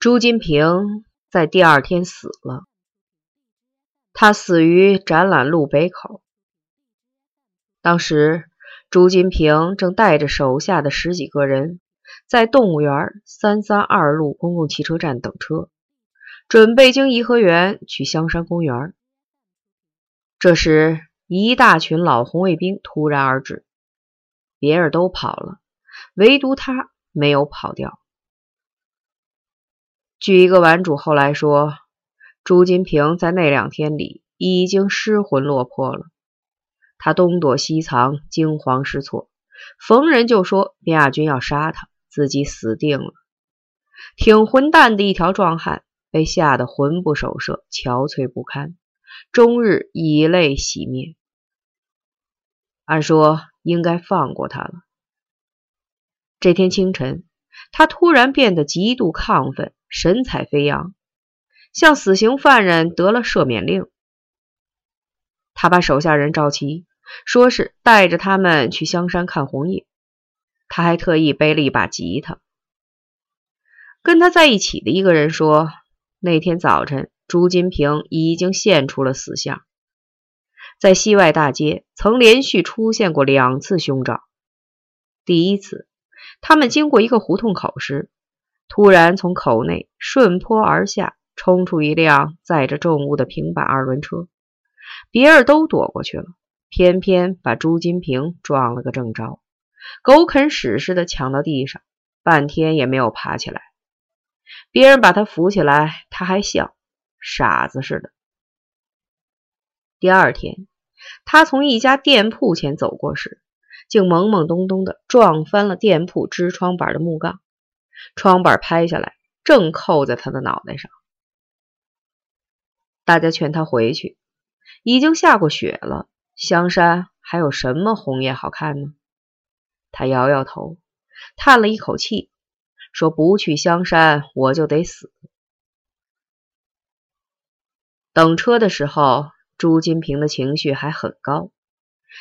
朱金平在第二天死了，他死于展览路北口。当时，朱金平正带着手下的十几个人在动物园三三二路公共汽车站等车，准备经颐和园去香山公园。这时，一大群老红卫兵突然而至，别人都跑了，唯独他没有跑掉。据一个玩主后来说，朱金平在那两天里已经失魂落魄了。他东躲西藏，惊慌失措，逢人就说边亚军要杀他，自己死定了。挺混蛋的一条壮汉，被吓得魂不守舍，憔悴不堪，终日以泪洗面。按说应该放过他了。这天清晨，他突然变得极度亢奋，神采飞扬，像死刑犯人得了赦免令。他把手下人召齐，说是带着他们去香山看红叶。他还特意背了一把吉他。跟他在一起的一个人说，那天早晨朱金平已经现出了死相。在西外大街曾连续出现过两次凶兆。第一次，他们经过一个胡同口时，突然从口内顺坡而下冲出一辆载着重物的平板二轮车，别人都躲过去了，偏偏把朱金平撞了个正着，狗啃屎似的抢到地上，半天也没有爬起来。别人把他扶起来，他还笑，傻子似的。第二天，他从一家店铺前走过时，竟懵懵懂懂的撞翻了店铺支窗板的木杠，窗板拍下来，正扣在他的脑袋上。大家劝他回去，已经下过雪了，香山还有什么红叶好看呢？他摇摇头，叹了一口气，说：“不去香山，我就得死。”等车的时候。朱金平的情绪还很高，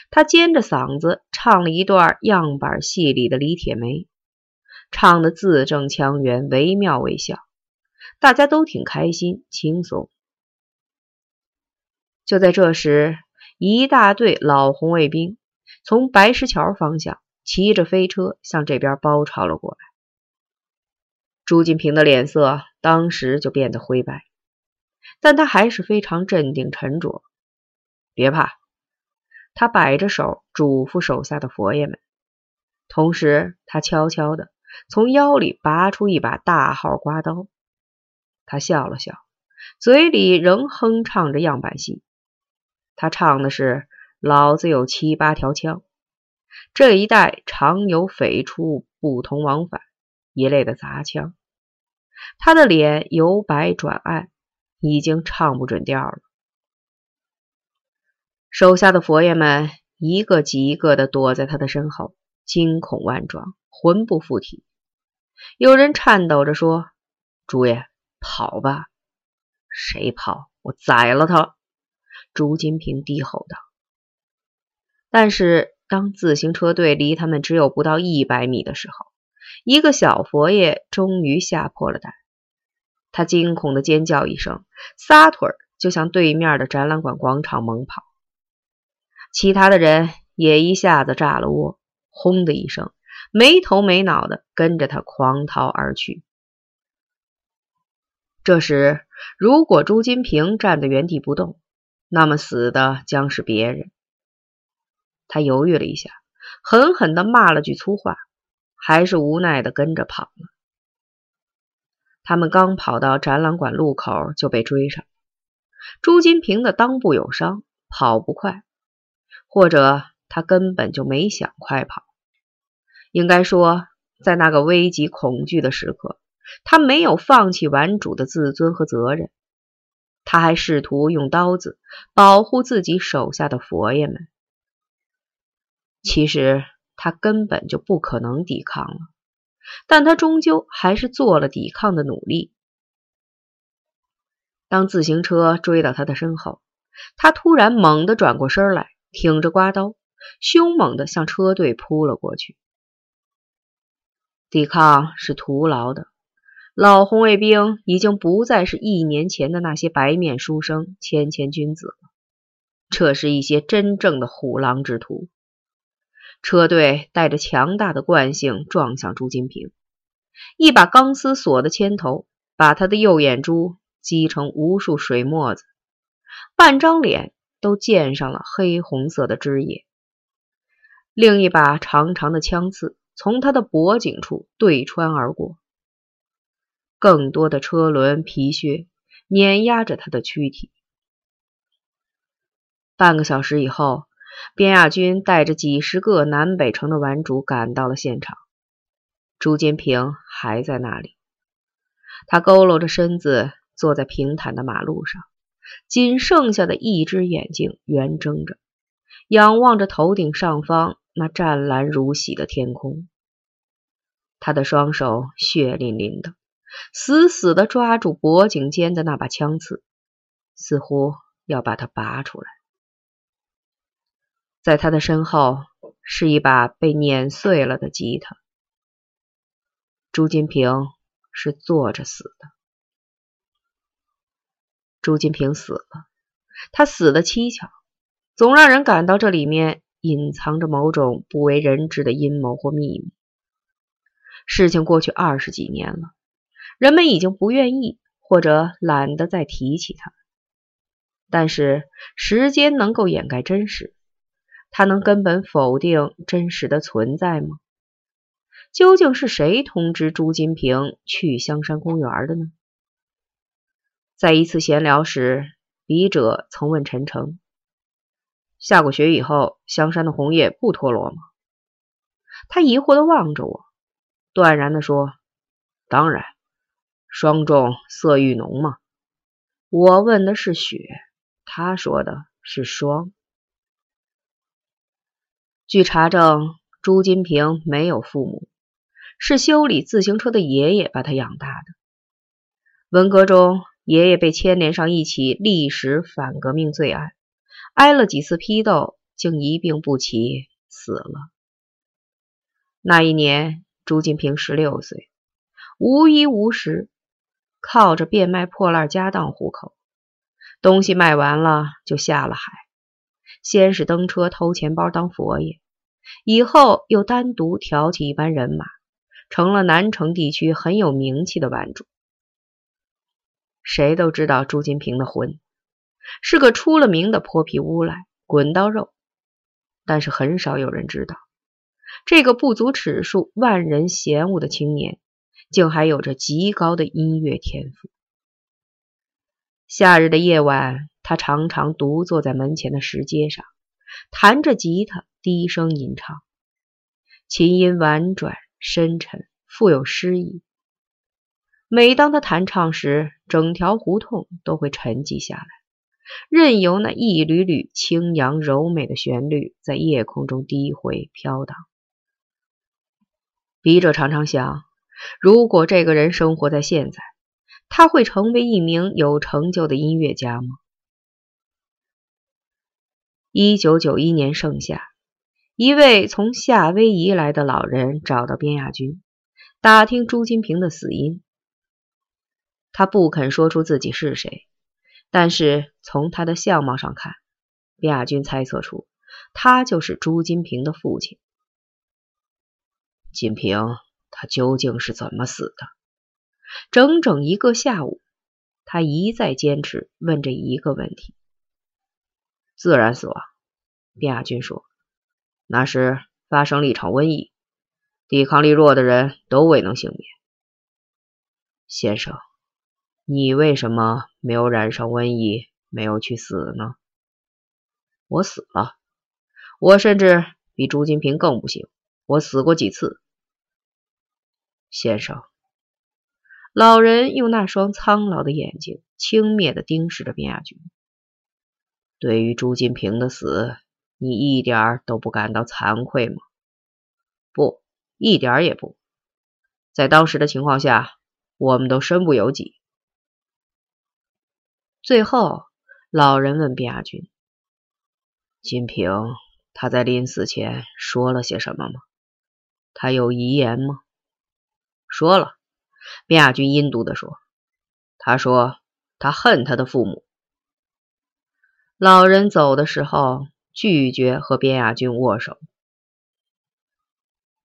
他尖着嗓子唱了一段样板戏里的《李铁梅》，唱的字正腔圆，惟妙惟肖，大家都挺开心轻松。就在这时，一大队老红卫兵从白石桥方向骑着飞车向这边包抄了过来。朱金平的脸色当时就变得灰白，但他还是非常镇定沉着。别怕，他摆着手嘱咐手下的佛爷们，同时他悄悄的从腰里拔出一把大号刮刀。他笑了笑，嘴里仍哼唱着样板戏。他唱的是“老子有七八条枪，这一带常有匪出，不同往返”一类的杂腔。他的脸由白转暗，已经唱不准调了。手下的佛爷们一个挤一个的躲在他的身后，惊恐万状，魂不附体。有人颤抖着说：“朱爷，跑吧！”“谁跑？我宰了他！”朱金平低吼道。但是，当自行车队离他们只有不到一百米的时候，一个小佛爷终于吓破了胆。他惊恐的尖叫一声，撒腿就向对面的展览馆广场猛跑。其他的人也一下子炸了窝，轰的一声，没头没脑的跟着他狂逃而去。这时，如果朱金平站在原地不动，那么死的将是别人。他犹豫了一下，狠狠的骂了句粗话，还是无奈的跟着跑了。他们刚跑到展览馆路口，就被追上。朱金平的裆部有伤，跑不快。或者他根本就没想快跑。应该说，在那个危急恐惧的时刻，他没有放弃玩主的自尊和责任。他还试图用刀子保护自己手下的佛爷们。其实他根本就不可能抵抗了，但他终究还是做了抵抗的努力。当自行车追到他的身后，他突然猛地转过身来。挺着刮刀，凶猛地向车队扑了过去。抵抗是徒劳的，老红卫兵已经不再是一年前的那些白面书生、谦谦君子了，这是一些真正的虎狼之徒。车队带着强大的惯性撞向朱金平，一把钢丝锁的铅头把他的右眼珠击成无数水沫子，半张脸都溅上了黑红色的汁液。另一把长长的枪刺从他的脖颈处对穿而过。更多的车轮皮靴碾压着他的躯体。半个小时以后，边亚军带着几十个南北城的顽主赶到了现场。朱金平还在那里，他佝偻着身子坐在平坦的马路上，仅剩下的一只眼睛圆睁着，仰望着头顶上方那湛蓝如洗的天空。他的双手血淋淋的。死死地抓住脖颈间的那把枪刺，似乎要把它拔出来。在他的身后是一把被碾碎了的吉他。朱金平是坐着死的。朱金平死了，他死的蹊跷，总让人感到这里面隐藏着某种不为人知的阴谋或秘密。事情过去二十几年了。人们已经不愿意或者懒得再提起它，但是时间能够掩盖真实，它能根本否定真实的存在吗？究竟是谁通知朱金平去香山公园的呢？在一次闲聊时，笔者曾问陈诚：“下过雪以后，香山的红叶不脱落吗？”他疑惑地望着我，断然地说：“当然。”霜重色愈浓嘛？我问的是雪，他说的是霜。据查证，朱金平没有父母，是修理自行车的爷爷把他养大的。文革中，爷爷被牵连上一起历史反革命罪案，挨了几次批斗，竟一病不起死了。那一年，朱金平十六岁，无衣无食。靠着变卖破烂家当糊口，东西卖完了就下了海。先是登车偷钱包当佛爷，以后又单独挑起一班人马，成了南城地区很有名气的玩主。谁都知道朱金平的魂是个出了名的泼皮无赖、滚刀肉，但是很少有人知道，这个不足尺数、万人嫌恶的青年。竟还有着极高的音乐天赋。夏日的夜晚，他常常独坐在门前的石阶上，弹着吉他，低声吟唱。琴音婉转深沉，富有诗意。每当他弹唱时，整条胡同都会沉寂下来，任由那一缕缕清扬柔美的旋律在夜空中低回飘荡。笔者常常想。如果这个人生活在现在，他会成为一名有成就的音乐家吗？一九九一年盛夏，一位从夏威夷来的老人找到边亚军，打听朱金平的死因。他不肯说出自己是谁，但是从他的相貌上看，边亚军猜测出他就是朱金平的父亲，金平。他究竟是怎么死的？整整一个下午，他一再坚持问这一个问题。自然死亡，卞亚军说：“那时发生了一场瘟疫，抵抗力弱的人都未能幸免。”先生，你为什么没有染上瘟疫，没有去死呢？我死了，我甚至比朱金平更不幸，我死过几次。先生，老人用那双苍老的眼睛轻蔑地盯视着边亚军。对于朱金平的死，你一点都不感到惭愧吗？不，一点也不。在当时的情况下，我们都身不由己。最后，老人问边亚军：“金平他在临死前说了些什么吗？他有遗言吗？”说了，边亚军阴毒地说：“他说他恨他的父母。”老人走的时候拒绝和边亚军握手。